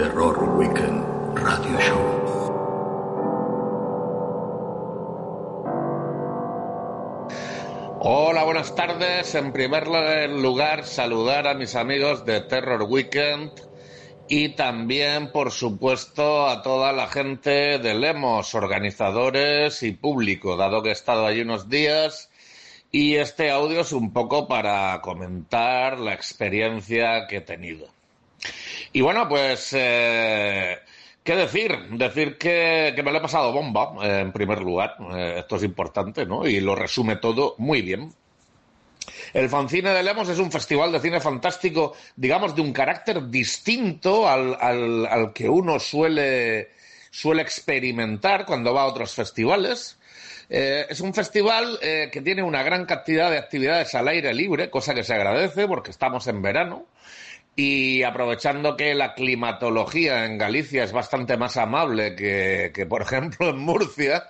Terror Weekend Radio Show. Hola, buenas tardes. En primer lugar, saludar a mis amigos de Terror Weekend y también, por supuesto, a toda la gente de Lemos, organizadores y público, dado que he estado allí unos días. Y este audio es un poco para comentar la experiencia que he tenido. Y bueno, pues, eh, ¿qué decir? Decir que, me lo he pasado bomba, eh, en primer lugar. Eh, esto es importante, ¿no? Y lo resume todo muy bien. El Fancine de Lemos es un festival de cine fantástico, digamos, de un carácter distinto al, al, que uno suele, suele experimentar cuando va a otros festivales. Eh, es un festival que tiene una gran cantidad de actividades al aire libre, cosa que se agradece porque estamos en verano. Y aprovechando que la climatología en Galicia es bastante más amable que, que por ejemplo, en Murcia,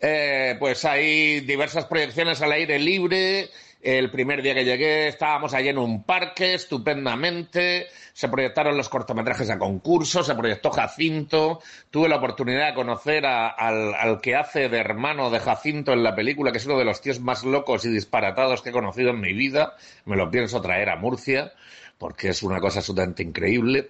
eh, pues hay diversas proyecciones al aire libre. El primer día que llegué estábamos allí en un parque estupendamente, se proyectaron los cortometrajes a concurso, se proyectó Jacinto, tuve la oportunidad de conocer al, al, que hace de hermano de Jacinto en la película, que es uno de los tíos más locos y disparatados que he conocido en mi vida, me lo pienso traer a Murcia, porque es una cosa absolutamente increíble.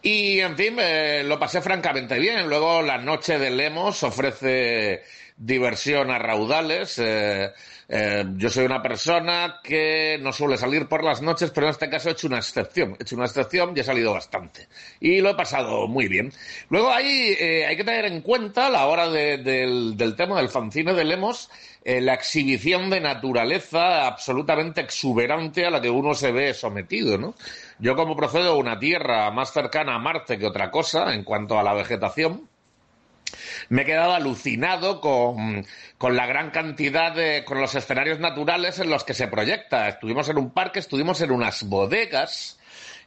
Y, en fin, eh, lo pasé francamente bien. Luego, la noche de Lemos ofrece diversión a raudales. Eh, eh, yo soy una persona que no suele salir por las noches, pero en este caso he hecho una excepción. He hecho una excepción y he salido bastante. Y lo he pasado muy bien. Luego ahí eh, hay que tener en cuenta, a la hora de, del, del, tema del fanzine de Lemos, la exhibición de naturaleza absolutamente exuberante a la que uno se ve sometido, ¿no? Yo como procedo de una tierra más cercana a Marte que otra cosa en cuanto a la vegetación, me he quedado alucinado con, con, la gran cantidad de, con los escenarios naturales en los que se proyecta. Estuvimos en un parque, estuvimos en unas bodegas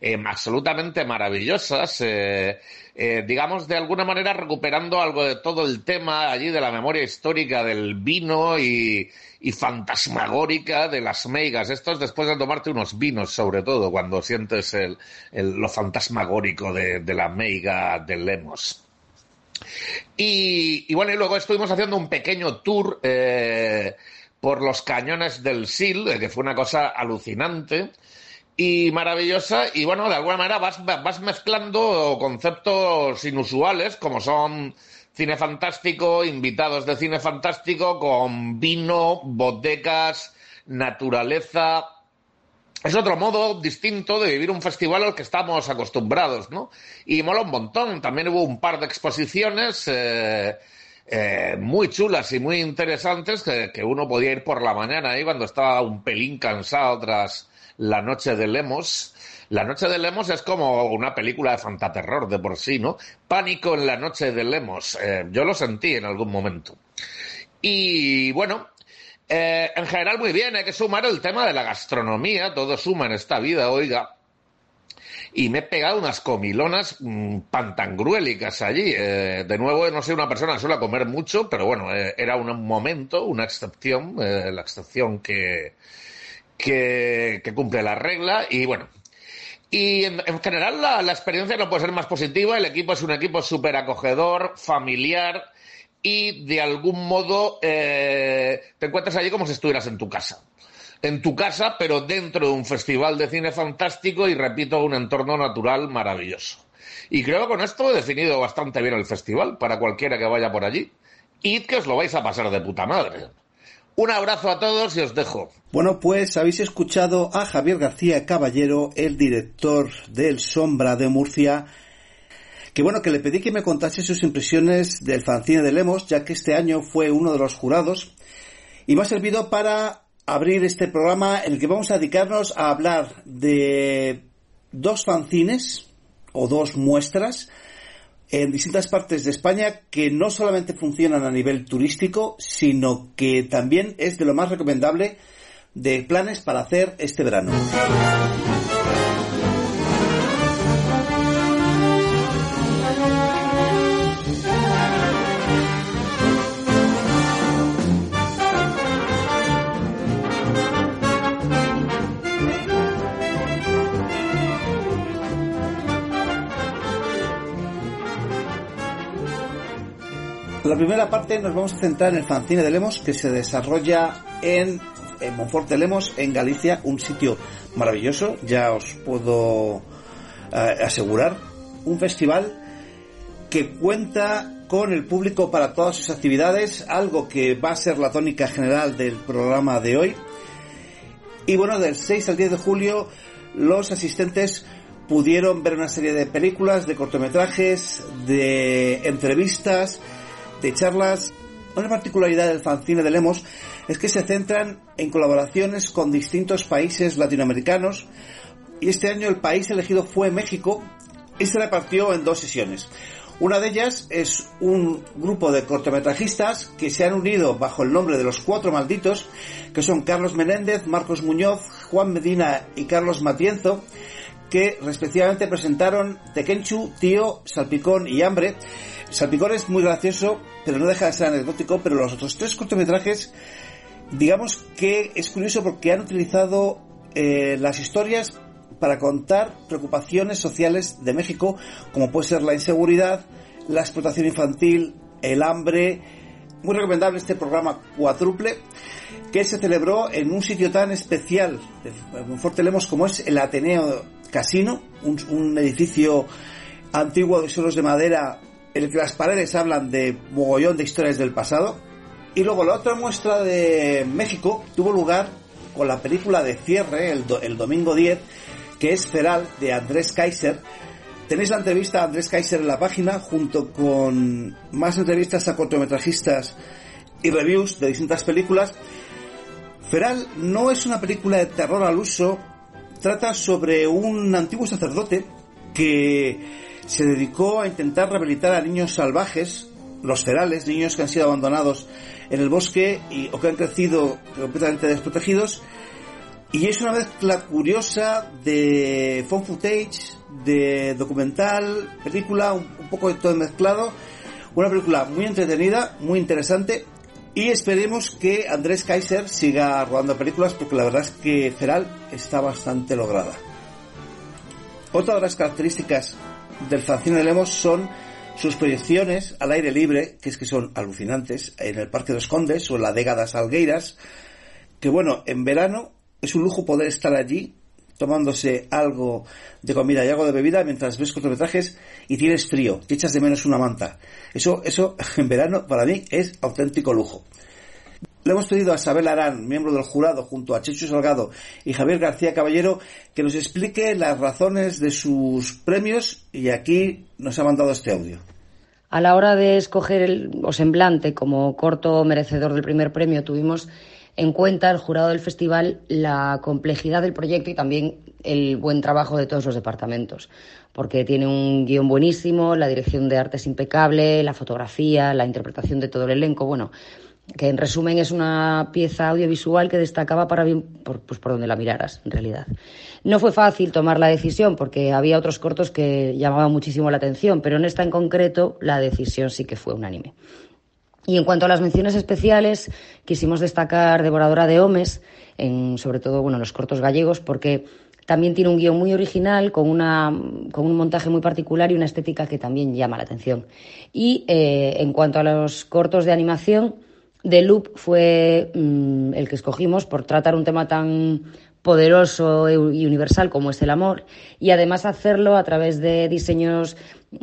eh, absolutamente maravillosas, eh, eh, digamos de alguna manera recuperando algo de todo el tema allí de la memoria histórica del vino y, fantasmagórica de las meigas. Esto es después de tomarte unos vinos, sobre todo, cuando sientes lo fantasmagórico de, de la meiga de Lemos. Y, bueno, y luego estuvimos haciendo un pequeño tour eh, por los cañones del Sil, eh, que fue una cosa alucinante y maravillosa. Y bueno, de alguna manera vas, vas mezclando conceptos inusuales, como son cine fantástico, invitados de cine fantástico, con vino, bodegas, naturaleza, es otro modo distinto de vivir un festival al que estamos acostumbrados, ¿no? Y mola un montón. También hubo un par de exposiciones eh, eh, muy chulas y muy interesantes que, uno podía ir por la mañana ahí cuando estaba un pelín cansado tras la noche de Lemos. La noche de Lemos es como una película de fantaterror de por sí, ¿no? Pánico en la noche de Lemos. Eh, yo lo sentí en algún momento. Y bueno, eh, en general, muy bien, hay que sumar el tema de la gastronomía, todo suma en esta vida, oiga. Y me he pegado unas comilonas mmm, pantangruélicas allí. Eh, de nuevo, no soy una persona que suele comer mucho, pero bueno, eh, era un momento, una excepción, la excepción que, que, cumple la regla. Y bueno, y en, en general la, la, experiencia no puede ser más positiva. El equipo es un equipo súper acogedor, familiar y de algún modo eh, te encuentras allí como si estuvieras en tu casa. En tu casa, pero dentro de un festival de cine fantástico y, repito, un entorno natural maravilloso. Y creo que con esto he definido bastante bien el festival para cualquiera que vaya por allí. Y que os lo vais a pasar de puta madre. Un abrazo a todos y os dejo. Bueno, pues habéis escuchado a Javier García Caballero, el director del Sombra de Murcia, que bueno, que le pedí que me contase sus impresiones del fanzine de Lemos, ya que este año fue uno de los jurados, y me ha servido para abrir este programa en el que vamos a dedicarnos a hablar de dos fanzines o dos muestras en distintas partes de España que no solamente funcionan a nivel turístico, sino que también es de lo más recomendable de planes para hacer este verano. La primera parte nos vamos a centrar en el fanzine de Lemos que se desarrolla en, en Monforte Lemos, en Galicia, un sitio maravilloso, ya os puedo eh, asegurar, un festival que cuenta con el público para todas sus actividades, algo que va a ser la tónica general del programa de hoy. Y bueno, del 6 al 10 de julio los asistentes pudieron ver una serie de películas, de cortometrajes, de entrevistas, de charlas. Una particularidad del fanzine de Lemos es que se centran en colaboraciones con distintos países latinoamericanos y este año el país elegido fue México y se repartió en dos sesiones. Una de ellas es un grupo de cortometrajistas que se han unido bajo el nombre de los Cuatro Malditos, que son Carlos Menéndez, Marcos Muñoz, Juan Medina y Carlos Matienzo, que respectivamente presentaron Tequenchu, Tío, Salpicón y Hambre. Salpicón es muy gracioso, pero no deja de ser anecdótico, pero los otros tres cortometrajes, digamos que es curioso porque han utilizado eh, las historias para contar preocupaciones sociales de México, como puede ser la inseguridad, la explotación infantil, el hambre. Muy recomendable este programa cuádruple que se celebró en un sitio tan especial de Fuerte Lemos como es el Ateneo Casino, un edificio antiguo de suelos de madera el que las paredes hablan de mogollón de historias del pasado. Y luego la otra muestra de México tuvo lugar con la película de cierre, el domingo 10, que es Feral, de Andrés Kaiser. Tenéis la entrevista a Andrés Kaiser en la página, junto con más entrevistas a cortometrajistas y reviews de distintas películas. Feral no es una película de terror al uso, trata sobre un antiguo sacerdote que se dedicó a intentar rehabilitar a niños salvajes, los ferales, niños que han sido abandonados en el bosque y, o que han crecido completamente desprotegidos. Y es una mezcla curiosa de phone footage, de documental, película, un, un poco de todo mezclado. Una película muy entretenida, muy interesante. Y esperemos que Andrés Kaiser siga rodando películas porque la verdad es que Feral está bastante lograda. Otra de las características del fanzine de Lemos son sus proyecciones al aire libre, que es que son alucinantes, en el Parque de los Condes o en la Dega das Algueiras, que bueno, en verano es un lujo poder estar allí tomándose algo de comida y algo de bebida mientras ves cortometrajes y tienes frío, te echas de menos una manta. Eso, eso en verano para mí es auténtico lujo. Le hemos pedido a Isabel Arán, miembro del jurado, junto a Chechu Salgado y Javier García Caballero, que nos explique las razones de sus premios y aquí nos ha mandado este audio. A la hora de escoger el o semblante como corto merecedor del primer premio, tuvimos en cuenta el jurado del festival la complejidad del proyecto y también el buen trabajo de todos los departamentos, porque tiene un guion buenísimo, la dirección de arte es impecable, la fotografía, la interpretación de todo el elenco, bueno, que en resumen es una pieza audiovisual que destacaba para por, pues por donde la miraras, en realidad. No fue fácil tomar la decisión porque había otros cortos que llamaban muchísimo la atención, pero en esta en concreto la decisión sí que fue unánime. Y en cuanto a las menciones especiales, quisimos destacar Devoradora de Homes, en, sobre todo bueno, los cortos gallegos, porque también tiene un guion muy original, con, una, con un montaje muy particular y una estética que también llama la atención. Y eh, en cuanto a los cortos de animación, The Loop fue mmm, el que escogimos por tratar un tema tan poderoso y universal como es el amor y además hacerlo a través de diseños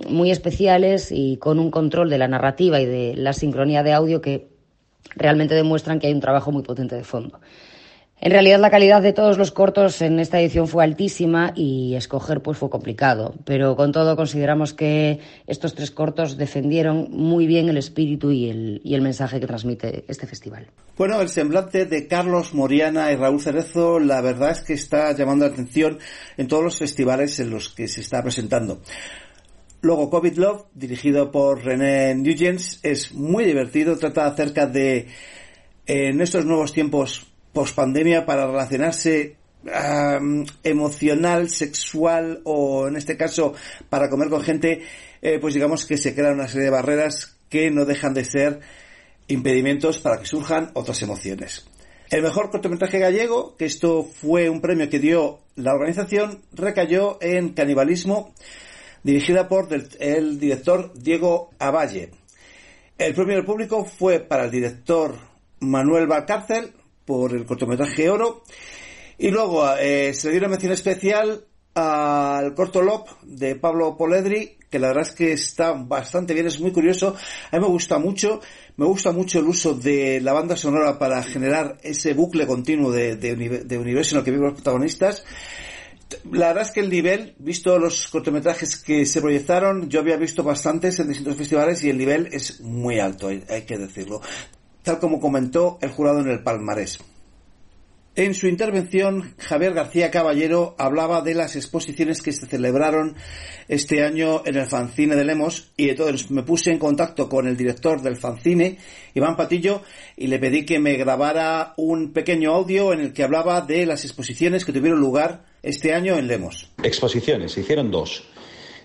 muy especiales y con un control de la narrativa y de la sincronía de audio que realmente demuestran que hay un trabajo muy potente de fondo. En realidad la calidad de todos los cortos en esta edición fue altísima y escoger pues fue complicado, pero con todo consideramos que estos tres cortos defendieron muy bien el espíritu y el, y el mensaje que transmite este festival. Bueno, el semblante de Carlos Moriana y Raúl Cerezo la verdad es que está llamando la atención en todos los festivales en los que se está presentando. Luego, COVID Love, dirigido por René Nugents, es muy divertido, trata acerca de en estos nuevos tiempos post pandemia para relacionarse emocional, sexual o en este caso para comer con gente, eh, pues digamos que se crean una serie de barreras que no dejan de ser impedimentos para que surjan otras emociones. El mejor cortometraje gallego, que esto fue un premio que dio la organización, recayó en Canibalismo, dirigida por el director Diego Avalle. El premio del público fue para el director Manuel Valcárcel, por el cortometraje Oro. Y luego eh, se le dio una mención especial al corto Lop de Pablo Poledri, que la verdad es que está bastante bien, es muy curioso. A mí me gusta mucho, me gusta mucho el uso de la banda sonora para generar ese bucle continuo de, de, universo en el que viven los protagonistas. La verdad es que el nivel, visto los cortometrajes que se proyectaron, yo había visto bastantes en distintos festivales y el nivel es muy alto, hay que decirlo tal como comentó el jurado en el palmarés. En su intervención, Javier García Caballero hablaba de las exposiciones que se celebraron este año en el fanzine de Lemos y entonces me puse en contacto con el director del fanzine, Iván Patillo, y le pedí que me grabara un pequeño audio en el que hablaba de las exposiciones que tuvieron lugar este año en Lemos. Exposiciones, se hicieron dos.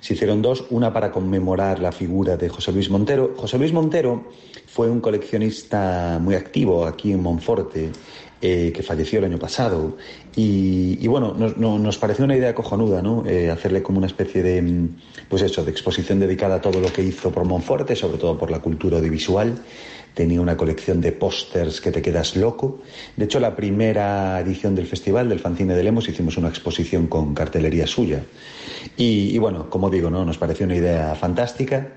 Se hicieron dos, una para conmemorar la figura de José Luis Montero. José Luis Montero fue un coleccionista muy activo aquí en Monforte, eh, que falleció el año pasado. Y, bueno, nos, pareció una idea cojonuda, ¿no? Eh, hacerle como una especie de, pues eso, de exposición dedicada a todo lo que hizo por Monforte, sobre todo por la cultura audiovisual tenía una colección de pósters que te quedas loco. De hecho, la primera edición del festival del Fanzine de Lemos hicimos una exposición con cartelería suya. Y, bueno, como digo, ¿no? nos pareció una idea fantástica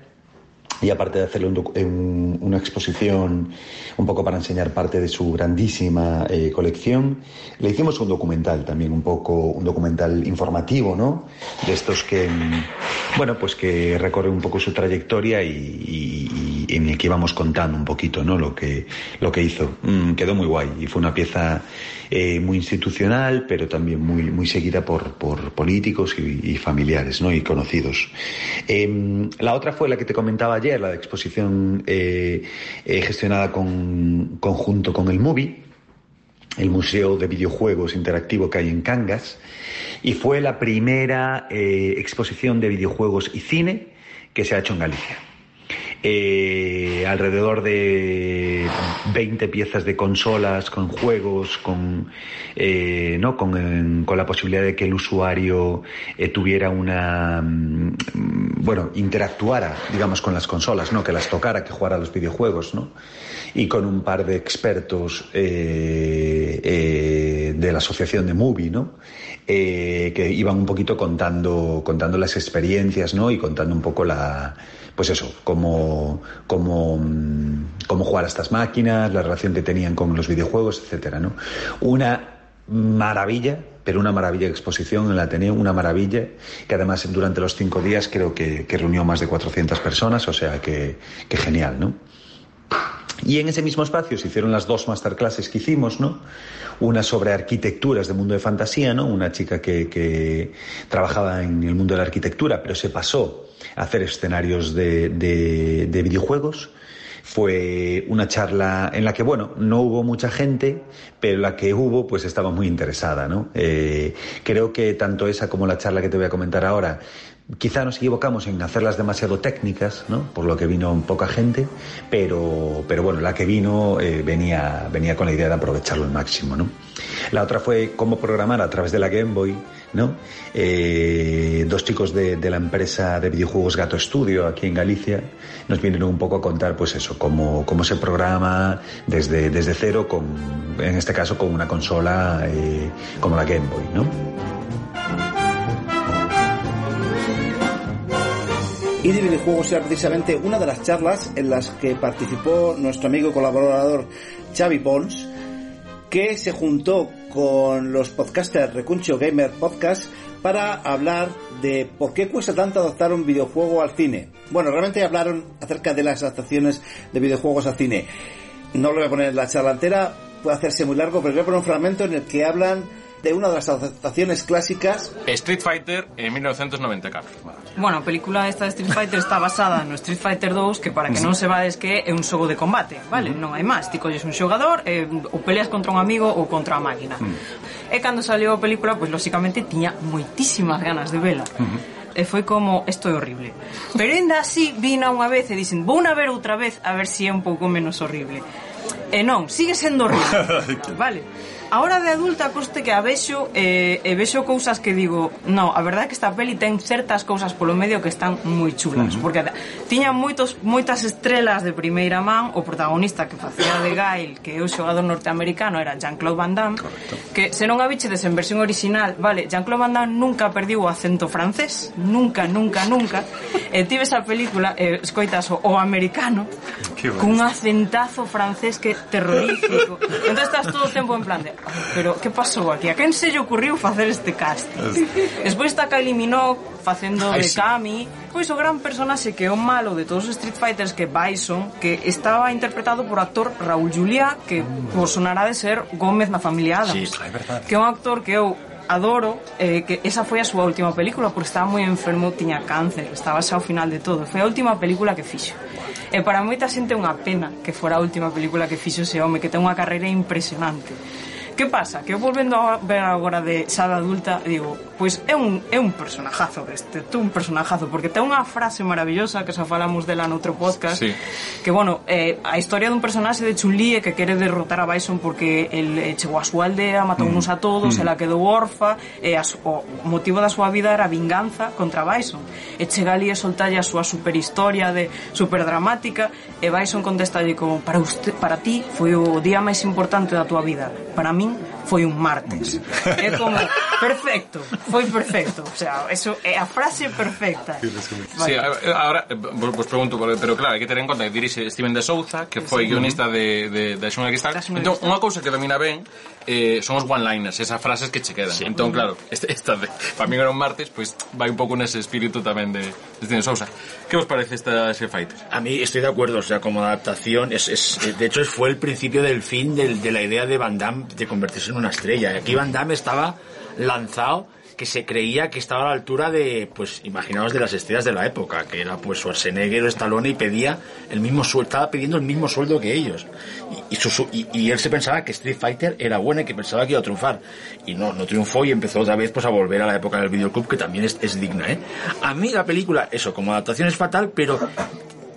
y aparte de hacerle una exposición un poco para enseñar parte de su grandísima eh, colección, le hicimos un documental también, un poco un documental informativo, ¿no? De estos que, bueno, pues que recorre un poco su trayectoria y, en el que íbamos contando un poquito, ¿no? Lo que, lo que hizo. Mm, quedó muy guay y fue una pieza eh, muy institucional, pero también muy, muy seguida por, por políticos y, familiares, ¿no? Y conocidos. Em, la otra fue la que te comentaba ayer, la exposición eh, eh, gestionada con, conjunto con el MUBI, el Museo de Videojuegos Interactivo que hay en Cangas, y fue la primera exposición de videojuegos y cine que se ha hecho en Galicia. Eh, alrededor de 20 piezas de consolas con juegos, con, eh, ¿no? Con, con, la posibilidad de que el usuario eh, tuviera una, mm, bueno, interactuara, digamos, con las consolas, ¿no? Que las tocara, que jugara los videojuegos, ¿no? Y con un par de expertos de la asociación de Movie, ¿no? que iban un poquito contando, contando las experiencias, ¿no? Y contando un poco la, pues eso, cómo, cómo jugar a estas máquinas, la relación que tenían con los videojuegos, etcétera, ¿no? Una maravilla, pero una maravilla de exposición en la Ateneo, una maravilla, que además durante los cinco días creo que, reunió más de 400 personas, o sea que, que genial, ¿no? Y en ese mismo espacio se hicieron las dos masterclasses que hicimos, ¿no? Una sobre arquitecturas de mundo de fantasía, ¿no? Una chica que, que, trabajaba en el mundo de la arquitectura, pero se pasó hacer escenarios de, de, videojuegos. Fue una charla en la que, bueno, no hubo mucha gente, pero la que hubo, pues estaba muy interesada, ¿no? Eh, creo que tanto esa como la charla que te voy a comentar ahora Quizá nos equivocamos en hacerlas demasiado técnicas, ¿no? por lo que vino poca gente, pero, pero bueno, la que vino eh, venía, venía con la idea de aprovecharlo al máximo. ¿no? La otra fue cómo programar a través de la Game Boy. ¿no? Eh, dos chicos de, de, la empresa de videojuegos Gato Studio aquí en Galicia nos vinieron un poco a contar pues eso, cómo, cómo se programa desde, desde cero, con, en este caso con una consola eh, como la Game Boy. ¿no? Y de videojuegos era precisamente una de las charlas en las que participó nuestro amigo colaborador Xavi Pons, que se juntó con los podcasters Recuncho Gamer Podcast para hablar de por qué cuesta tanto adaptar un videojuego al cine. Bueno, realmente hablaron acerca de las adaptaciones de videojuegos al cine. No lo voy a poner en la charla entera, puede hacerse muy largo, pero voy a poner un fragmento en el que hablan de una de las adaptaciones clásicas Street Fighter en 1994. Bueno, Bueno, a película esta de Street Fighter está basada no Street Fighter 2 que para que non se vades que é un xogo de combate, vale? Uh -huh. Non hai máis, ti colles un xogador eh, ou peleas contra un amigo ou contra a máquina. Uh -huh. E cando salió a película, pois pues, lóxicamente tiña moitísimas ganas de vela. Uh -huh e foi como isto é horrible. Pero ainda así vina unha vez e dicen vou a ver outra vez a ver se si é un pouco menos horrible. E non, sigue sendo horrible. vale. Ahora de adulta coste que a vexo eh, e vexo cousas que digo, no, a verdade é que esta peli ten certas cousas polo medio que están moi chulas, uh -huh. porque tiña moitos moitas estrelas de primeira man, o protagonista que facía de Gail, que é o xogador norteamericano, era Jean-Claude Van Damme, Correcto. que se non a bichedes en versión original, vale, Jean-Claude Van Damme nunca perdiu o acento francés, nunca, nunca, nunca. e tive esa película, eh, escoitas o, o americano, cun acentazo francés que terrorífico. Entón estás todo o tempo en plan de, Pero que pasou aquí? A quen se lle ocurriu facer este casting? Despois está Kylie Minogue facendo de Kami Pois o gran personaxe que é o malo de todos os Street Fighters que Bison Que estaba interpretado por actor Raúl Juliá Que vos sonará de ser Gómez na familia Adams sí, é verdade. Que é un actor que eu adoro eh, que esa foi a súa última película porque estaba moi enfermo, tiña cáncer, estaba xa ao final de todo. Foi a última película que fixo. E para moita xente é unha pena que fora a última película que fixo ese home que ten unha carreira impresionante Que pasa? Que eu volvendo a ver agora de xa de adulta, digo, pois é un, é un personajazo este, é un personajazo, porque ten unha frase maravillosa que xa falamos dela noutro podcast, sí. que, bueno, eh, a historia dun personaxe de Chun-Li que quere derrotar a Bison porque el eh, chegou a súa aldea, matounos mm. a todos, mm. ela quedou orfa, e as, o motivo da súa vida era vinganza contra Bison. E chega ali e soltalle a súa superhistoria de superdramática, e Bison contestalle como, para, usted, para ti foi o día máis importante da tua vida, para min foi un martes. É como, perfecto, foi perfecto. O sea, eso é a frase perfecta. Sí, eh, ahora, eh, vos, vos pregunto, pero claro, hai que ter en conta que dirixe Steven de Souza, que foi sí. guionista de, de, de Xunga Cristal. Entón, unha cousa que domina ben eh, son os one-liners, esas frases que che quedan. Sí. Entón, claro, esta, esta de, para mí era un martes, pois pues, vai un pouco nese espírito tamén de, Que vos parece esta ese? A mí estoy de acuerdo, o sea, como adaptación, es, es, de hecho fue el principio del fin del- de la idea de Van Damme de convertirse en una estrella. Aquí Van Damme estaba lanzado que se creía que estaba a la altura de, pues, imaginaos de las estrellas de la época, que era pues Schwarzenegger o Stallone y pedía el mismo sueldo, estaba pidiendo el mismo sueldo que ellos. Y, él se pensaba que Street Fighter era buena y que pensaba que iba a triunfar. Y no, no triunfó y empezó otra vez pues a volver a la época del videoclub, que también es, es digna, ¿eh? A mí la película, eso, como adaptación es fatal, pero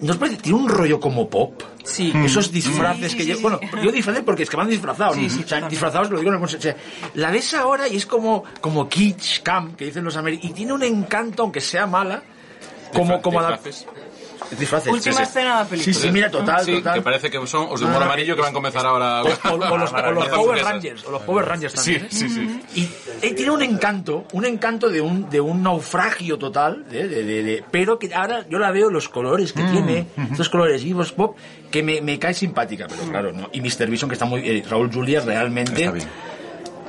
¿No os parece? Tiene un rollo como pop. Sí. Esos disfraces Sí, que sí, yo. sí. Bueno, yo disfraces porque es que van disfrazados. Sí, sí, o sea, disfrazados lo digo en el sen- o sea, La ves ahora y es como, como kitsch, camp, que dicen los americanos. Y tiene un encanto, aunque sea mala, como, como a la- disfraces. disfraces. Última sí, sí. escena da película. Sí, sí, mira, total, sí, total. que parece que son os de humor Ah, amarillo que van a comenzar ahora. O, o- o los, o los. Power Rangers, o los Power Rangers también. ¿eh? sí, sí. Y él tiene un encanto, un encanto de un, de un naufragio total, ¿eh? de, de- de- pero que ahora yo la veo los colores Mm, que tiene, estos colores vivos pop, que me, me cae simpática, pero claro, ¿no? Y Mr. Bison, que está muy... eh, Raúl Julia realmente... Está bien.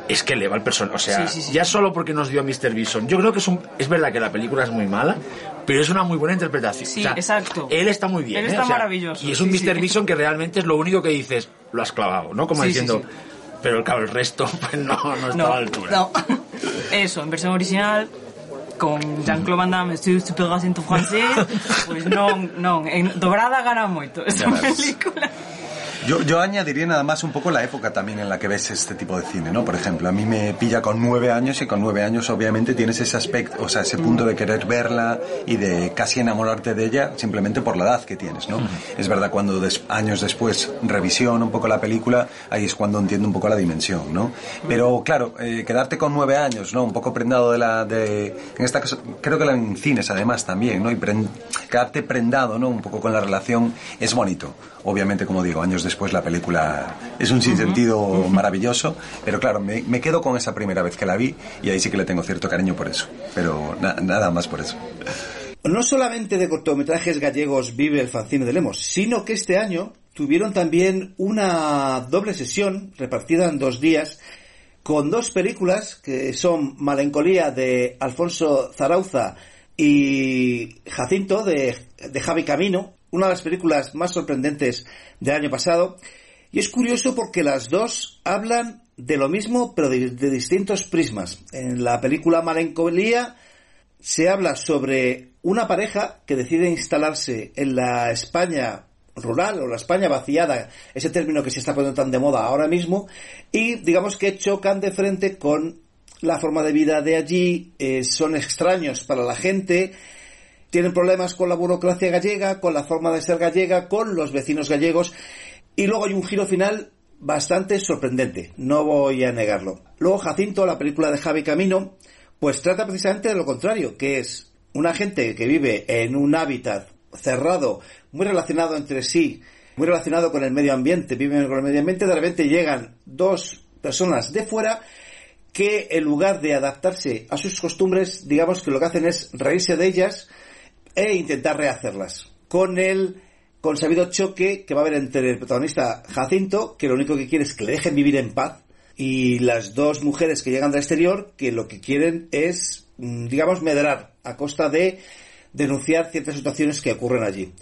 Es que eleva el personaje, o sea, Sí, sí, sí. ya solo porque nos dio a Mr. Bison. Yo creo que es un, es verdad que la película es muy mala, pero es una muy buena interpretación. Sí, exacto. Él está muy bien. Él ¿eh? está O sea, maravilloso, Y es un Mr. Bison que realmente es lo único que dices, lo has clavado, ¿no? Como diciendo, pero claro, el resto pues no, no está no, a la altura. no. Eso, en versión original con Jean-Claude Van Damme estoy super acento francés pois non, non, en dobrada gana moito esta película Yo, yo añadiría nada más un poco la época también en la que ves este tipo de cine, ¿no? Por ejemplo, a mí me pilla con nueve años y con nueve años obviamente tienes ese aspecto, o sea, ese punto de querer verla y de casi enamorarte de ella simplemente por la edad que tienes, ¿no? Es verdad cuando des- años después revisión un poco la película, ahí es cuando entiendo un poco la dimensión, ¿no? Pero claro, eh, quedarte con nueve años, ¿no? Un poco prendado de la, de, en esta cosa, creo que en cines además también, ¿no? Y pren- quedarte prendado, ¿no? Un poco con la relación es bonito. Obviamente, como digo, años después la película es un sinsentido maravilloso, pero claro, me, me quedo con esa primera vez que la vi y ahí sí que le tengo cierto cariño por eso, pero na- nada más por eso. No solamente de cortometrajes gallegos vive el fanzine de Lemos, sino que este año tuvieron también una doble sesión repartida en dos días con dos películas que son Malencolía de Alfonso Zarauza y Jacinto de, de Javi Camino, una de las películas más sorprendentes del año pasado. Y es curioso porque las dos hablan de lo mismo, pero de, distintos prismas. En la película Malencolía se habla sobre una pareja que decide instalarse en la España rural o la España vaciada, ese término que se está poniendo tan de moda ahora mismo, y digamos que chocan de frente con la forma de vida de allí, eh, son extraños para la gente, tienen problemas con la burocracia gallega, con la forma de ser gallega, con los vecinos gallegos, y luego hay un giro final bastante sorprendente, no voy a negarlo. Luego Jacinto, la película de Javi Camino, pues trata precisamente de lo contrario, que es una gente que vive en un hábitat cerrado, muy relacionado entre sí, muy relacionado con el medio ambiente, viven con el medio ambiente, de repente llegan dos personas de fuera que en lugar de adaptarse a sus costumbres, digamos que lo que hacen es reírse de ellas e intentar rehacerlas. Con el consabido choque que va a haber entre el protagonista Jacinto, que lo único que quiere es que le dejen vivir en paz, y las dos mujeres que llegan del exterior, que lo que quieren es, mm, digamos, medrar a costa de denunciar ciertas situaciones que ocurren allí.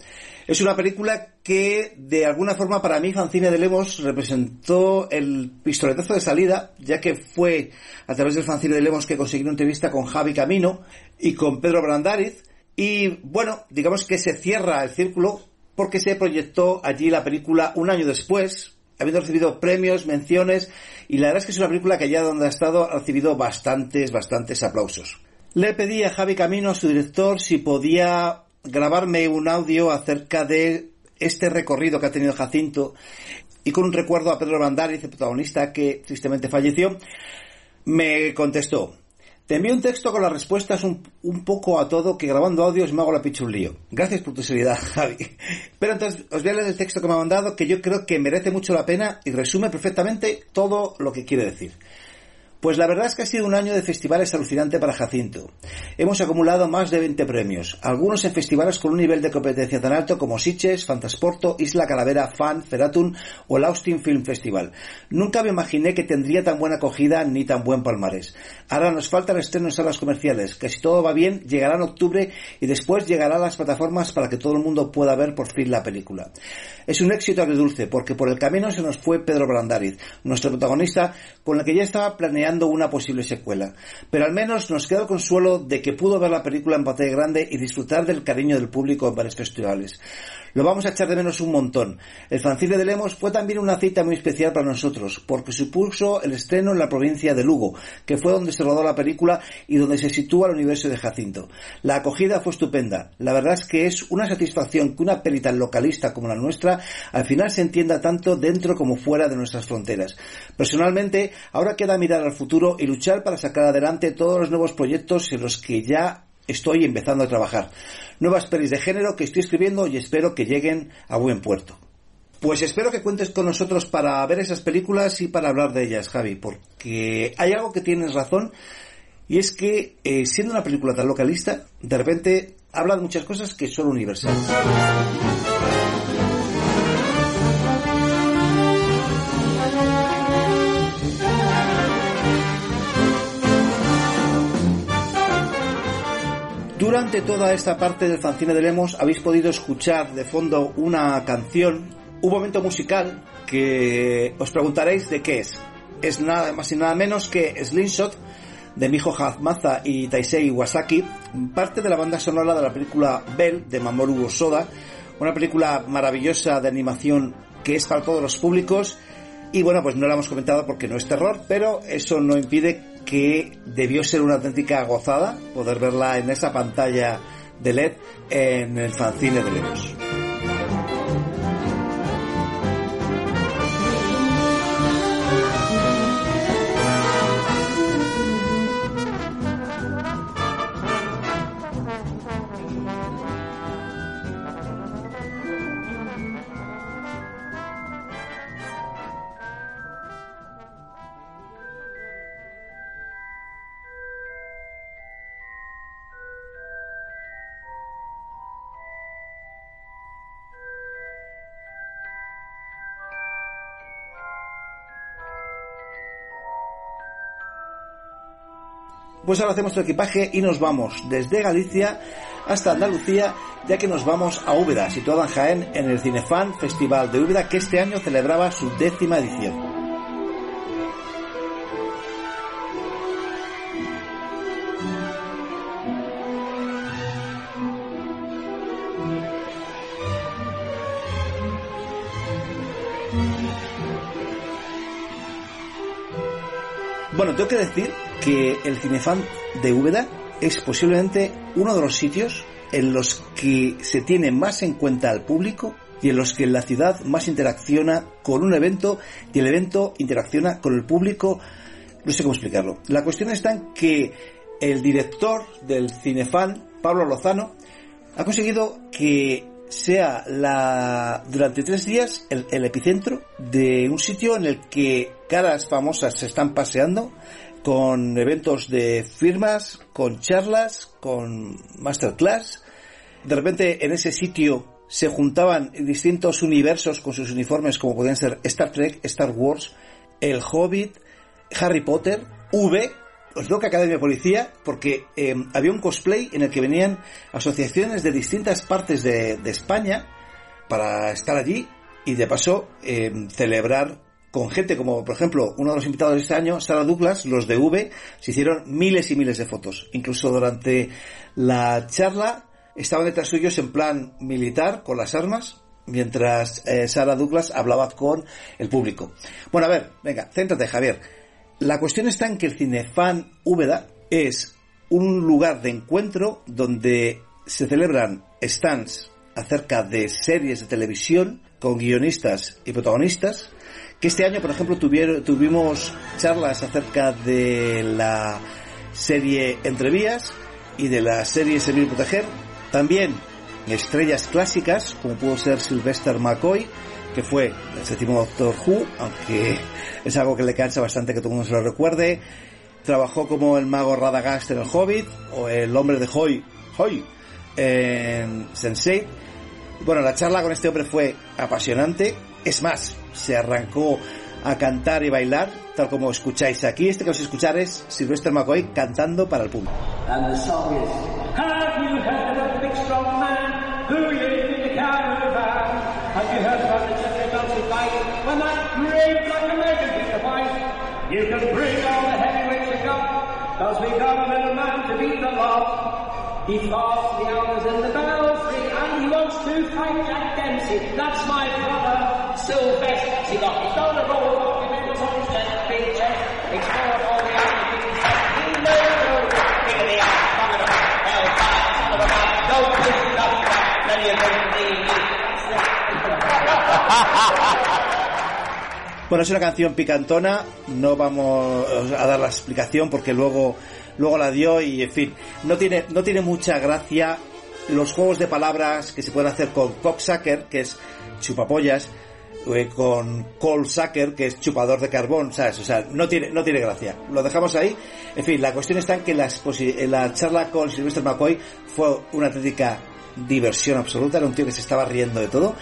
Es una película que, de alguna forma, para mí, Fancine de Lemos representó el pistoletazo de salida, ya que fue a través del Fancine de Lemos que conseguí una entrevista con Javi Camino y con Pedro Brandariz. Y bueno, digamos que se cierra el círculo porque se proyectó allí la película un año después, habiendo recibido premios, menciones, y la verdad es que es una película que allá donde ha estado ha recibido bastantes, bastantes aplausos. Le pedí a Javi Camino, su director, si podía grabarme un audio acerca de este recorrido que ha tenido Jacinto y con un recuerdo a Pedro Bandariz, el protagonista que tristemente falleció, me contestó. Te envío un texto con las respuestas un, un, poco a todo que grabando audios me hago la pichulío. Gracias por tu seriedad, Javi. Pero entonces os voy a leer el texto que me ha mandado que yo creo que merece mucho la pena y resume perfectamente todo lo que quiere decir. Pues la verdad es que ha sido un año de festivales alucinante para Jacinto. Hemos acumulado más de 20 premios, algunos en festivales con un nivel de competencia tan alto como Sitges, Fantasporto, Isla Calavera, Fan, Feratun o el Austin Film Festival. Nunca me imaginé que tendría tan buena acogida ni tan buen palmarés. Ahora nos faltan estrenos en salas comerciales, que si todo va bien llegará en octubre y después llegará a las plataformas para que todo el mundo pueda ver por fin la película. Es un éxito agridulce porque por el camino se nos fue Pedro Brandariz, nuestro protagonista, con el que ya estaba planeando una posible secuela. Pero al menos nos queda el consuelo de que pudo ver la película en pantalla grande y disfrutar del cariño del público en varios festivales. Lo vamos a echar de menos un montón. El fanzine de Lemos fue también una cita muy especial para nosotros, porque supuso el estreno en la provincia de Lugo, que fue donde se rodó la película y donde se sitúa el universo de Jacinto. La acogida fue estupenda. La verdad es que es una satisfacción que una peli tan localista como la nuestra al final se entienda tanto dentro como fuera de nuestras fronteras. Personalmente, ahora queda mirar al futuro y luchar para sacar adelante todos los nuevos proyectos en los que ya estoy empezando a trabajar. Nuevas pelis de género que estoy escribiendo y espero que lleguen a buen puerto. Pues espero que cuentes con nosotros para ver esas películas y para hablar de ellas, Javi, porque hay algo que tienes razón y es que eh, siendo una película tan localista, de repente habla de muchas cosas que son universales. Durante toda esta parte del fanzine de Lemos habéis podido escuchar de fondo una canción, un momento musical que os preguntaréis de qué es. Es nada más y nada menos que Slingshot de Miho Hazmaza y Taisei Wasaki, parte de la banda sonora de la película Bell de Mamoru Osoda, una película maravillosa de animación que es para todos los públicos y bueno, pues no la hemos comentado porque no es terror, pero eso no impide que debió ser una auténtica gozada poder verla en esa pantalla de LED en el fanzine de Lemos. Pues ahora hacemos nuestro equipaje y nos vamos desde Galicia hasta Andalucía, ya que nos vamos a Úbeda, situado en Jaén, en el Cinefan Festival de Úbeda, que este año celebraba su décima edición. Bueno, tengo que decir que el Cinefan de Úbeda es posiblemente uno de los sitios en los que se tiene más en cuenta al público y en los que la ciudad más interacciona con un evento y el evento interacciona con el público. No sé cómo explicarlo. La cuestión está en que el director del Cinefan, Pablo Lozano, ha conseguido que sea la durante tres días el, epicentro de un sitio en el que caras famosas se están paseando con eventos de firmas, con charlas, con masterclass. De repente en ese sitio se juntaban distintos universos con sus uniformes como podían ser Star Trek, Star Wars, El Hobbit, Harry Potter, V, os digo que Academia Policía, porque eh, había un cosplay en el que venían asociaciones de distintas partes de, de España para estar allí y de paso eh, celebrar con gente como, por ejemplo, uno de los invitados de este año, Sara Douglas, los de V, se hicieron miles y miles de fotos. Incluso durante la charla estaban detrás suyos en plan militar, con las armas, mientras eh, Sara Douglas hablaba con el público. Bueno, a ver, venga, céntrate, Javier. La cuestión está en que el Cinefan Úbeda es un lugar de encuentro donde se celebran stands acerca de series de televisión con guionistas y protagonistas, que este año, por ejemplo, tuvieron, tuvimos charlas acerca de la serie Entrevías y de la serie Servir y Proteger. También estrellas clásicas, como pudo ser Sylvester McCoy, que fue el séptimo Doctor Who, aunque es algo que le cansa bastante que todo el mundo se lo recuerde. Trabajó como el mago Radagast en El Hobbit, o el hombre de Hoy, Hoy, en Sensei. Bueno, la charla con este hombre fue apasionante. Es más, se arrancó a cantar y bailar, tal como escucháis aquí. Este que os escuchar es Sylvester McCoy cantando para el público. And the great black American picked the fight? You can bring all the heavyweights you got, cause we got a little man to beat the lot. He fought the hours in the belfry and he wants to fight Jack Dempsey. That's my brother, Sylvester. He got his down the road, documents on his chest, big chest, explored all the African stuff. He knows no of the ass, coming up, hellfire, son of a man, no pussy, back, many of them Bueno, es una canción picantona, no vamos a dar la explicación porque luego, luego la dio y en fin, no tiene, no tiene mucha gracia los juegos de palabras que se pueden hacer con cocksucker, que es chupapollas, eh, con coalsucker, que es chupador de carbón, ¿sabes? O sea, no tiene, no tiene gracia. Lo dejamos ahí. En fin, la cuestión está en que la, la charla con Sylvester McCoy fue una auténtica diversión absoluta, era un tío que se estaba riendo de todo.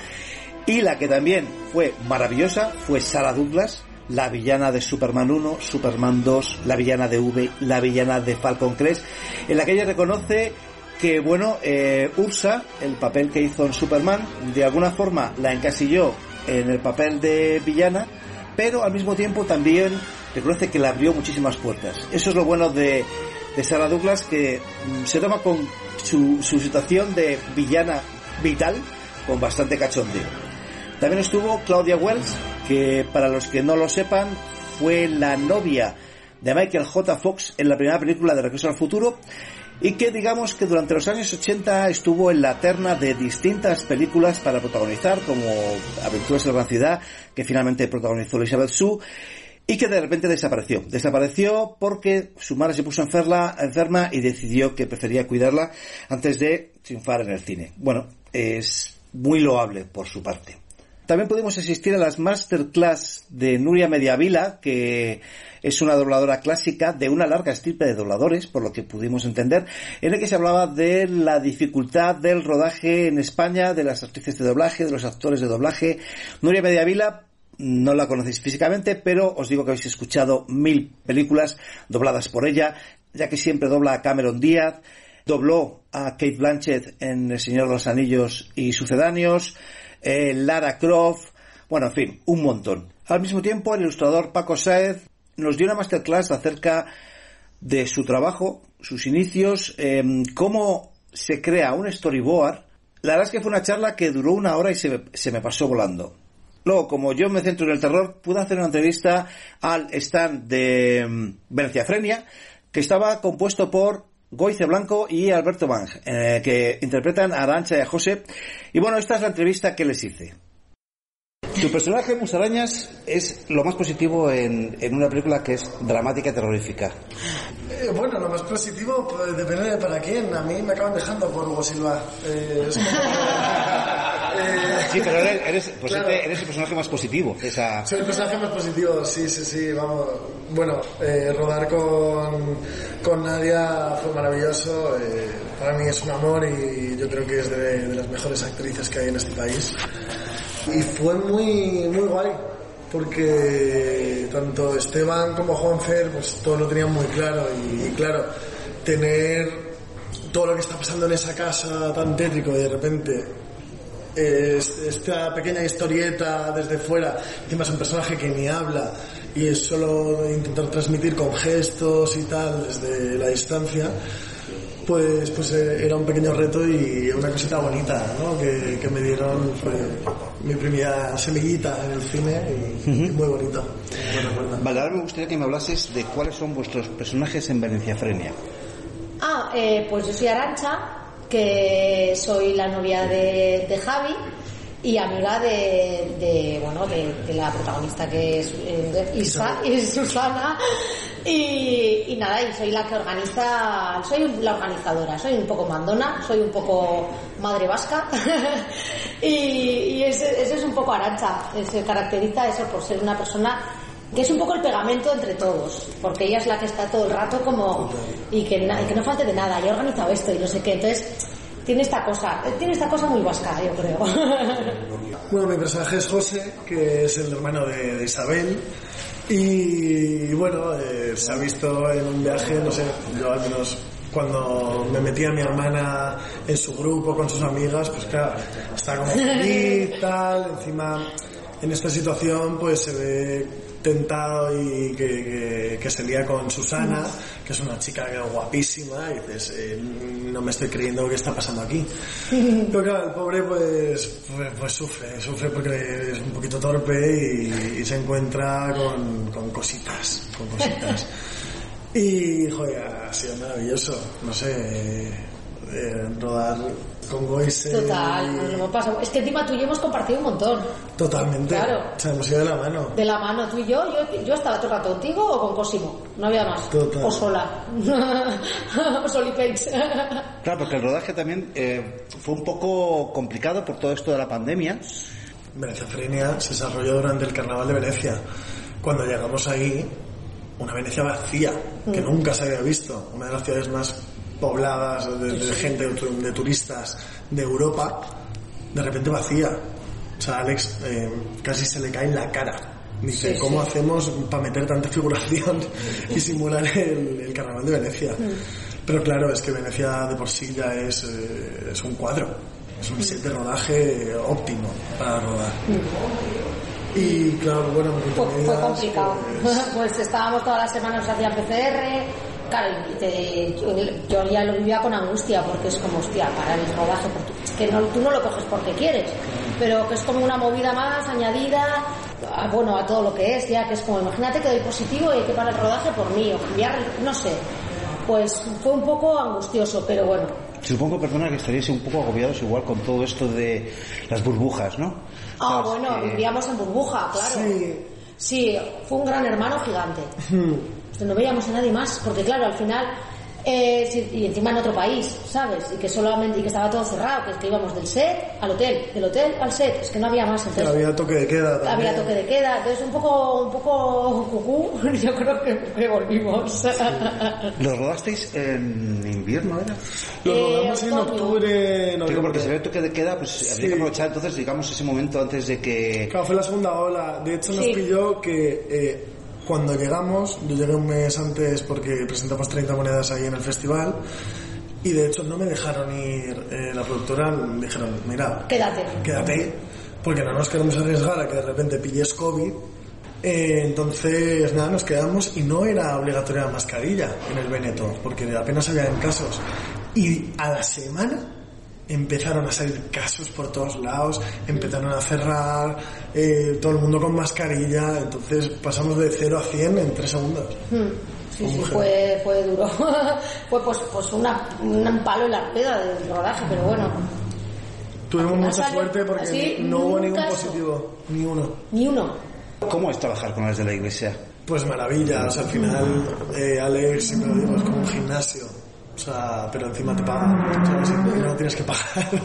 Y la que también fue maravillosa fue Sarah Douglas, la villana de Superman 1, Superman 2, la villana de V, la villana de Falcon Crest, en la que ella reconoce que, bueno, eh, Ursa, el papel que hizo en Superman, de alguna forma la encasilló en el papel de villana, pero al mismo tiempo también reconoce que le abrió muchísimas puertas. Eso es lo bueno de, de Sarah Douglas, que mm, se toma con su, su situación de villana vital con bastante cachondeo. También estuvo Claudia Wells, que para los que no lo sepan, fue la novia de Michael J. Fox en la primera película de Regreso al Futuro y que digamos que durante los años 80 estuvo en la terna de distintas películas para protagonizar, como Aventuras en la Gran Ciudad, que finalmente protagonizó Elizabeth Sue, y que de repente desapareció. Desapareció porque su madre se puso enferma, enferma y decidió que prefería cuidarla antes de triunfar en el cine. Bueno, es muy loable por su parte. También pudimos asistir a las masterclass de Nuria Mediavila, que es una dobladora clásica de una larga estirpe de dobladores, por lo que pudimos entender, en el que se hablaba de la dificultad del rodaje en España, de las actrices de doblaje, de los actores de doblaje. Nuria Mediavila no la conocéis físicamente, pero os digo que habéis escuchado mil películas dobladas por ella, ya que siempre dobla a Cameron Díaz, dobló a Kate Blanchett en El Señor de los Anillos y sucedáneos, eh, Lara Croft, bueno, en fin, un montón. Al mismo tiempo, el ilustrador Paco Sáez nos dio una masterclass acerca de su trabajo, sus inicios, eh, cómo se crea un storyboard. La verdad es que fue una charla que duró una hora y se me, pasó volando. Luego, como yo me centro en el terror, pude hacer una entrevista al stand de mm, Venecia Frenia, que estaba compuesto por Goice Blanco y Alberto Bang, eh, que interpretan a Arancha y a José. Y bueno, esta es la entrevista que les hice. Tu personaje, Musarañas, es lo más positivo en, en una película que es dramática y terrorífica. Eh, bueno, lo más positivo pues, depende de para quién. A mí me acaban dejando por Hugo Silva. Eh, es Eh, Sí, pero eres, eres, pues claro. este- eres el personaje más positivo esa... Soy el personaje más positivo, sí, sí, sí, vamos. Bueno, eh, rodar con, con Nadia fue maravilloso. eh, para mí es un amor y yo creo que es de, de las mejores actrices que hay en este país. Y fue muy, muy guay, porque tanto Esteban como Juanfer, pues todo lo tenían muy claro. Y, claro, tener todo lo que está pasando en esa casa tan tétrico de repente es- esta pequeña historieta desde fuera, encima es un personaje que ni habla y es solo intentar transmitir con gestos y tal desde la distancia, pues, pues eh, era un pequeño reto y una cosita bonita ¿no? que, que me dieron, fue mi primera semillita en el cine y, y muy bonito. Vale, ahora me gustaría que me hablases de cuáles son vuestros personajes en Venecia Frenia. Ah, eh, pues yo soy Arancha, que soy la novia de, de Javi y amiga de, de, bueno, de, de la protagonista que es eh, Isa, y Susana. Y, y nada, y soy la que organiza, soy la organizadora, soy un poco mandona, soy un poco madre vasca. y y ese, ese es un poco Arancha, se caracteriza eso por ser una persona que es un poco el pegamento entre todos, porque ella es la que está todo el rato como y que, y que no falte de nada, yo he organizado esto y no sé qué, entonces tiene esta cosa, tiene esta cosa muy vasca, yo creo. Bueno, mi personaje es José, que es el hermano de, de Isabel. Y bueno, eh, se ha visto en un viaje, no sé, yo al menos cuando me metí a mi hermana en su grupo con sus amigas, pues claro, está como feliz, tal, encima en esta situación pues se ve tentado y que, que- que se lía con Susana, que es una chica guapísima, y dices, eh, no me estoy creyendo lo que está pasando aquí. Pero claro, el pobre pues, pues, pues sufre, sufre porque es un poquito torpe y, y se encuentra con, con cositas, con cositas. Y, joder, ha sido maravilloso, no sé, eh, rodar con Goise. Total, nos lo hemos pasado. Es que encima tú y yo hemos compartido un montón. Totalmente. Claro. O sea, hemos ido de la mano. De la mano, tú y yo, yo, yo estaba todo el rato contigo o con Cosimo, no había más. Total. O sola. o solipex. Claro, porque el rodaje también eh, fue un poco complicado por todo esto de la pandemia. Venecia Frenia se desarrolló durante el Carnaval de Venecia. Cuando llegamos ahí, una Venecia vacía, que Mm. nunca se había visto. Una de las ciudades más pobladas de, de gente, de, tu- de turistas de Europa, de repente vacía. O sea, Alex eh, casi se le cae en la cara. Dice, Sí, ¿cómo sí. hacemos para meter tanta figuración y simular el, el Carnaval de Venecia? Pero claro, es que Venecia de por sí ya es, eh, es un cuadro. Es un set de rodaje óptimo para rodar. Y claro, bueno, fue, fue complicado. pues, Pues estábamos todas las semanas, nos hacían PCR. Claro, te- yo, yo ya lo vivía con angustia porque es como, hostia, para el rodaje, porque es que no, tú no lo coges porque quieres, pero que es como una movida más añadida, a, bueno, a todo lo que es, ya que es como, imagínate que doy positivo y hay que parar el rodaje por mí, o cambiar, el- no sé. Pues fue un poco angustioso, pero bueno, Supongo, perdona, que estaríais un poco agobiados igual con todo esto de las burbujas, ¿no? Ah, Sabes bueno, que- vivíamos en burbuja, claro. Sí. Sí, fue un gran hermano gigante. No veíamos a nadie más, porque claro, al final, eh, sí, y encima en otro país, ¿sabes? Y que solamente, y que estaba todo cerrado, que, es que íbamos del set al hotel, del hotel al set, es que no había más, entonces había toque de queda también. había toque de queda, entonces un poco, un poco cucú, yo creo que, que volvimos. ¿Lo rodasteis en invierno, era? Lo Eh, rodamos en octubre, Digo, porque si había toque de queda, pues habría que aprovechar entonces, digamos, ese momento antes de que... Claro, fue la segunda ola. De hecho, nos Sí. pilló que eh, cuando llegamos, yo llegué un mes antes porque presentamos 30 monedas ahí en el festival y de hecho no me dejaron ir eh, la productora, me dijeron, mira, Quédate. quédate, porque no nos queremos arriesgar a que de repente pilles COVID. Eh, entonces, nada, nos quedamos y no era obligatoria la mascarilla en el Veneto, porque apenas había casos. Y a la semana empezaron a salir casos por todos lados, empezaron a cerrar, eh, todo el mundo con mascarilla, entonces pasamos de 0 a 100 en 3 segundos. Hmm. Sí, sí, fue, fue duro. fue pues, pues una, un palo en la rueda del rodaje, pero bueno, Tuvimos mucha suerte porque así, no hubo ningún ningún caso. positivo, ni uno. ni uno. ¿Cómo es trabajar con los de la iglesia? Pues maravilla, o sea, al final, eh, Alex, siempre lo digo, es como un gimnasio, o sea, pero encima te pagan, ¿sabes? Y no tienes que pagar.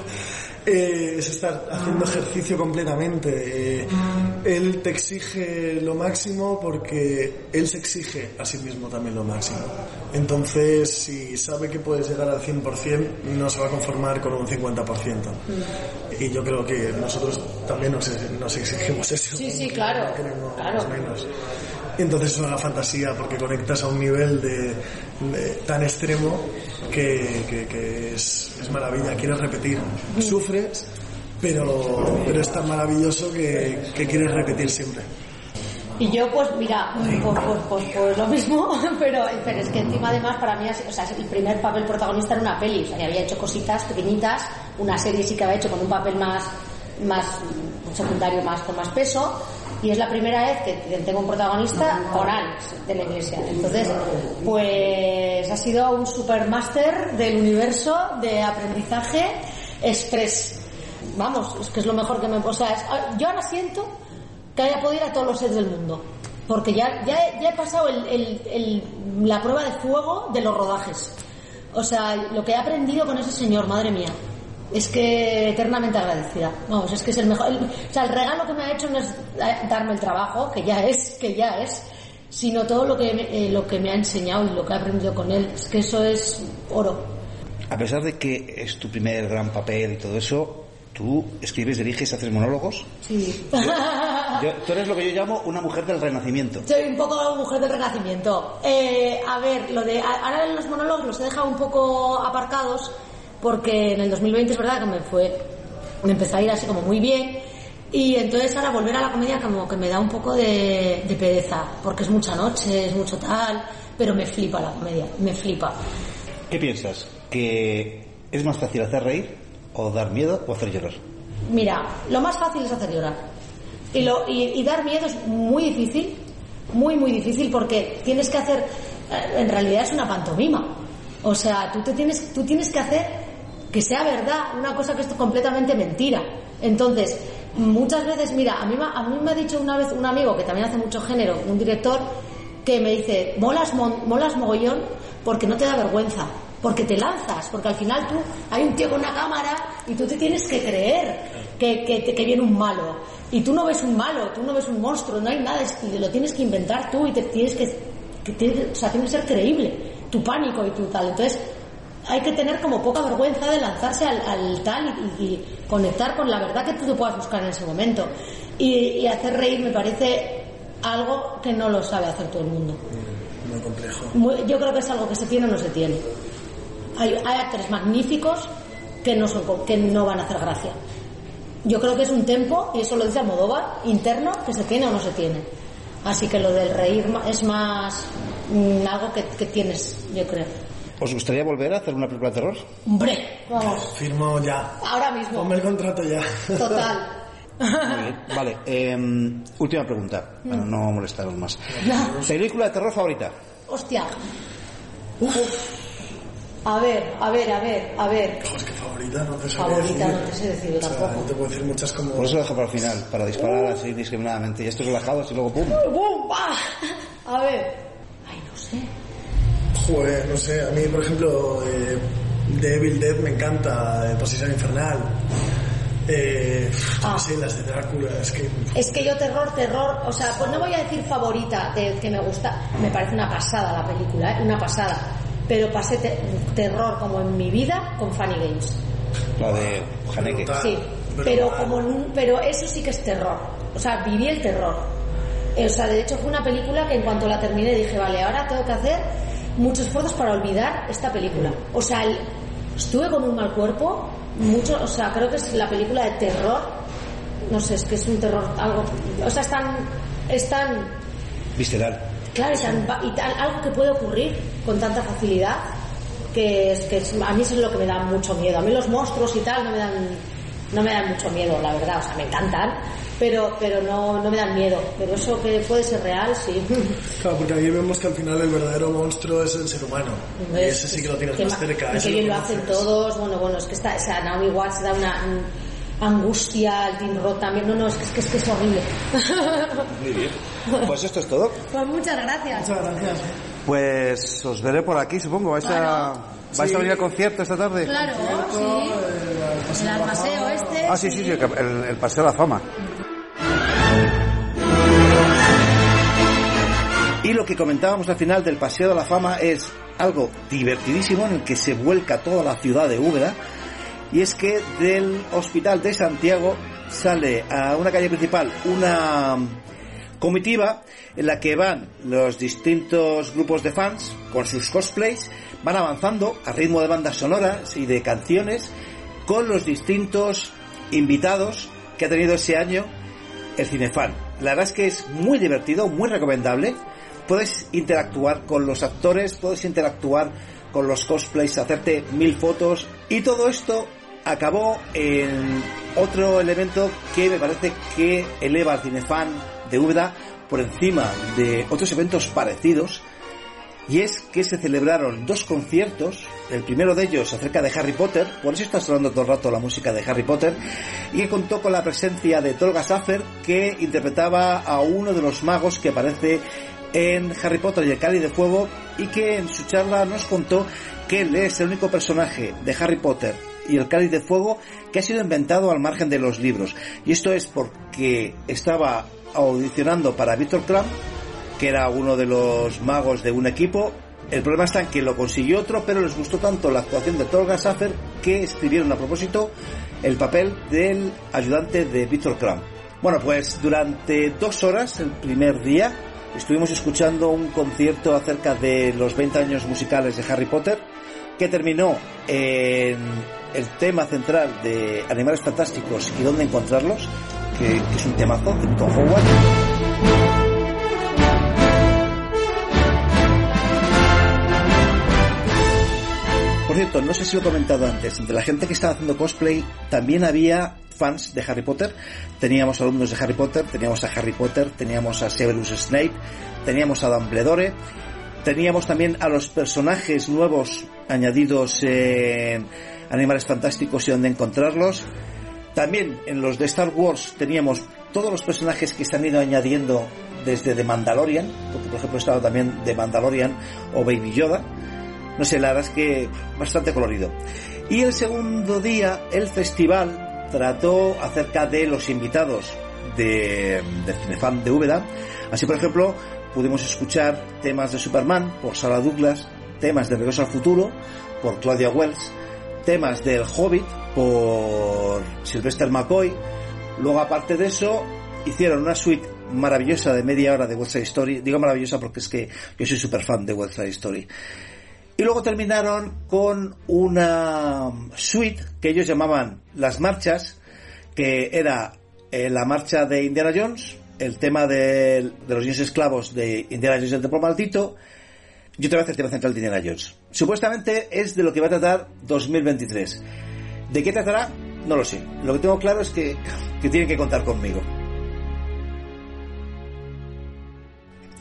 Eh, es estar haciendo ejercicio completamente. eh, él te exige lo máximo porque él se exige a sí mismo también lo máximo. Entonces, si sabe que puedes llegar al 100%, no se va a conformar con un 50%. Y yo creo que nosotros también nos, nos exigimos eso. Sí, sí, claro. Claro. menos. Entonces es una fantasía porque conectas a un nivel de, de- tan extremo que, que- que es, es maravilla, quieres repetir. Sufres, pero, pero es tan maravilloso que, que quieres repetir siempre. Y yo, pues mira, pues, pues, pues, pues lo mismo, pero, pero es que encima además para mí, o sea, el primer papel protagonista era una peli, o sea, que había hecho cositas pequeñitas, una serie sí que había hecho con un papel más, más un secundario más con más peso, y es la primera vez que tengo un protagonista Alex de la iglesia. Entonces, pues ha sido un supermáster del universo de aprendizaje express. Vamos, es que es lo mejor que me... O sea, yo ahora siento que haya podido ir a todos los sets del mundo. Porque ya, ya, ya he pasado el- la prueba de fuego de los rodajes. O sea, lo que he aprendido con ese señor, madre mía. Es que eternamente agradecida. Vamos, es que es el mejor. el- o sea, el regalo que me ha hecho no es darme el trabajo, que ya es, que ya es, sino todo lo que, me- eh, lo que me ha enseñado y lo que he aprendido con él. Es que eso es oro. A pesar de que es tu primer gran papel y todo eso, tú escribes, diriges, haces monólogos. Sí. Yo- tú eres lo que yo llamo una mujer del renacimiento. Soy un poco mujer del renacimiento. Eh, a ver, lo de ahora los monólogos los he dejado un poco aparcados porque en el 2020 es verdad que me fue, me empezó a ir así como muy bien y entonces ahora volver a la comedia como que me da un poco de, de pereza porque es mucha noche, es mucho tal, pero me flipa la comedia, me flipa. ¿Qué piensas? ¿Que es más fácil hacer reír o dar miedo o hacer llorar? Mira, lo más fácil es hacer llorar. Y, lo, y, y dar miedo es muy difícil, muy, muy difícil, porque tienes que hacer, eh, en realidad es una pantomima. O sea, tú, te tienes, tú tienes que hacer que sea verdad una cosa que es completamente mentira. Entonces, muchas veces, mira, a mí, a mí me ha dicho una vez un amigo que también hace mucho género, un director, que me dice, molas, molas mogollón porque no te da vergüenza, porque te lanzas, porque al final tú, hay un tío con una cámara y tú te tienes que creer que, que, viene un malo. Y tú no ves un malo, tú no ves un monstruo, no hay nada, es lo tienes que inventar tú y te tienes que, que tiene- o sea, tiene que ser creíble, tu pánico y tu tal. Entonces, hay que tener como poca vergüenza de lanzarse al, al tal y, conectar con la verdad que tú te puedas buscar en ese momento. Y, y hacer reír me parece algo que no lo sabe hacer todo el mundo. Muy complejo. Muy- yo creo que es algo que se tiene o no se tiene. Hay, hay actores magníficos que no, son, que no van a hacer gracia. Yo creo que es un tempo, y eso lo dice Almodóvar, interno, que se tiene o no se tiene. Así que lo del reír es más mm, algo que, que tienes, yo creo. ¿Os gustaría volver a hacer una película de terror? Hombre, vamos, Firmo ya. ahora mismo. Ponme el contrato ya. Total. Muy bien. Vale, em, última pregunta, para no molestaros más. ¿Película de terror favorita? Hostia. A ver, a ver, a ver, a ver. Joder, es que favorita no te sabría Favorita decir. no te sé decir O sea, tampoco. no te puedo decir muchas como... Por eso lo dejo para el final, para disparar así discriminadamente. Y estos relajados y luego ¡pum! ¡Bum! ¡Bah! A ver. Ay, no sé. Joder, no sé, a mí por ejemplo eh, The Evil Dead me encanta, eh, Posición Infernal. Eh, Ah. no sé, las de Drácula, es que... Es que yo terror, terror, o sea, pues no voy a decir favorita de que me gusta, me parece una pasada la película, ¿eh? una pasada. Pero pasé te- terror como en mi vida con Funny Games. La de Haneke. Sí, pero como en un- pero eso sí que es terror. O sea, viví el terror. Eh, O sea, de hecho fue una película que en cuanto la terminé dije, vale, ahora tengo que hacer muchos esfuerzos para olvidar esta película. O sea, el- estuve con un mal cuerpo, mucho, o sea, creo que es la película de terror. No sé, es que es un terror algo, o sea, es tan, es tan Visceral. Claro, y, tan- y tal- algo que puede ocurrir con tanta facilidad que, es, que es- a mí eso es lo que me da mucho miedo. A mí los monstruos y tal no me dan, no me dan mucho miedo, la verdad. O sea, me encantan, pero, pero no, no me dan miedo. Pero eso que puede ser real, sí. Claro, porque ahí vemos que al final el verdadero monstruo es el ser humano. Y ese sí que lo tienes más ma- cerca. y qué bien lo hacen todos. Bueno, bueno, es que está, o sea, Naomi Watts da una angustia, el Tim Roth también. No, no, es que es, que, es, que es horrible. Muy bien. Pues esto es todo. pues muchas gracias. Muchas gracias. Pues os veré por aquí, supongo. ¿Vais, a. ¿vais Sí. a venir al concierto esta tarde? Claro, sí. El paseo este. Ah, sí, sí, sí, el, el Paseo de la Fama. Y lo que comentábamos al final del Paseo de la Fama es algo divertidísimo en el que se vuelca toda la ciudad de Úbeda. Y es que del Hospital de Santiago sale a una calle principal una comitiva en la que van los distintos grupos de fans con sus cosplays, van avanzando a ritmo de bandas sonoras y de canciones con los distintos invitados que ha tenido ese año el Cinefan. La verdad es que es muy divertido, muy recomendable. Puedes interactuar con los actores, puedes interactuar con los cosplays, hacerte mil fotos y todo esto acabó en otro elemento que me parece que eleva al Cinefan Úbeda por encima de otros eventos parecidos y es que se celebraron dos conciertos, el primero de ellos acerca de Harry Potter, por eso está sonando todo el rato la música de Harry Potter, y que contó con la presencia de Tolga Saffer, que interpretaba a uno de los magos que aparece en Harry Potter y el Cáliz de Fuego, y que en su charla nos contó que él es el único personaje de Harry Potter y el Cáliz de Fuego que ha sido inventado al margen de los libros. Y esto es porque estaba audicionando para Victor Crumb, que era uno de los magos de un equipo. El problema está en que lo consiguió otro, pero les gustó tanto la actuación de Tolga Saffer que escribieron a propósito el papel del ayudante de Victor Crumb. Bueno, pues durante dos horas, el primer día, estuvimos escuchando un concierto acerca de los 20 años musicales de Harry Potter, que terminó en el tema central de Animales Fantásticos y dónde encontrarlos, que, es un temazo Tom Howard. Por cierto, no sé si lo he comentado antes, entre la gente que estaba haciendo cosplay también había fans de Harry Potter. Teníamos alumnos de Harry Potter, teníamos a Harry Potter, teníamos a Severus Snape, teníamos a Dumbledore, teníamos también a los personajes nuevos añadidos en Animales Fantásticos y donde encontrarlos. También en los de Star Wars teníamos todos los personajes que se han ido añadiendo desde The Mandalorian, porque por ejemplo estaba también The Mandalorian o Baby Yoda. No sé, la verdad es que bastante colorido. Y el segundo día, el festival trató acerca de los invitados de, de Cinefan de Úbeda. Así, por ejemplo, pudimos escuchar temas de Superman por Sarah Douglas, temas de Regreso al Futuro por Claudia Wells, temas del Hobbit por Sylvester McCoy. Luego, aparte de eso, hicieron una suite maravillosa de media hora de West Side Story. Digo maravillosa porque es que yo soy súper fan de West Side Story. Y luego terminaron con una suite que ellos llamaban Las Marchas, que era eh, la marcha de Indiana Jones, el tema de, de los niños esclavos de Indiana Jones y el Templo Maldito, y otra vez el tema central de Indiana Jones. Supuestamente es de lo que va a tratar 2023. ¿De qué tratará? No lo sé. Lo que tengo claro es que, que tienen que contar conmigo.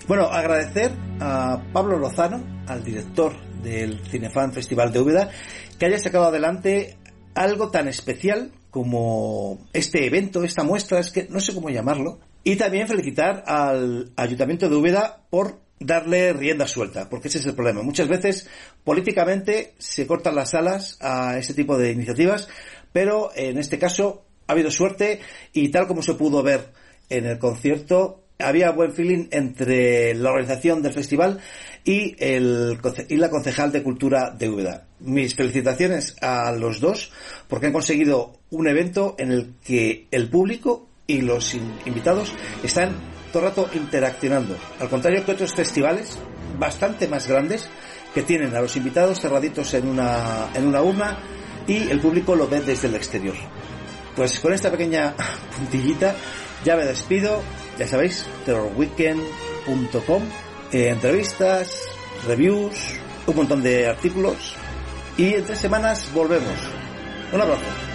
Bueno, agradecer a Pablo Lozano, al director del Cinefan Festival de Úbeda, que haya sacado adelante algo tan especial como este evento, esta muestra, es que no sé cómo llamarlo. Y también felicitar al Ayuntamiento de Úbeda por darle rienda suelta, porque ese es el problema. Muchas veces políticamente se cortan las alas a este tipo de iniciativas, pero en este caso ha habido suerte y tal como se pudo ver en el concierto, había buen feeling entre la organización del festival y, el, y la concejal de cultura de Úbeda. Mis felicitaciones a los dos porque han conseguido un evento en el que el público y los invitados están todo el rato interaccionando. Al contrario que otros festivales bastante más grandes que tienen a los invitados cerraditos en una, en una urna y el público lo ve desde el exterior. Pues con esta pequeña puntillita ya me despido. Ya sabéis, terrorweekend.com, eh, entrevistas, reviews, un montón de artículos y en tres semanas volvemos. Un abrazo.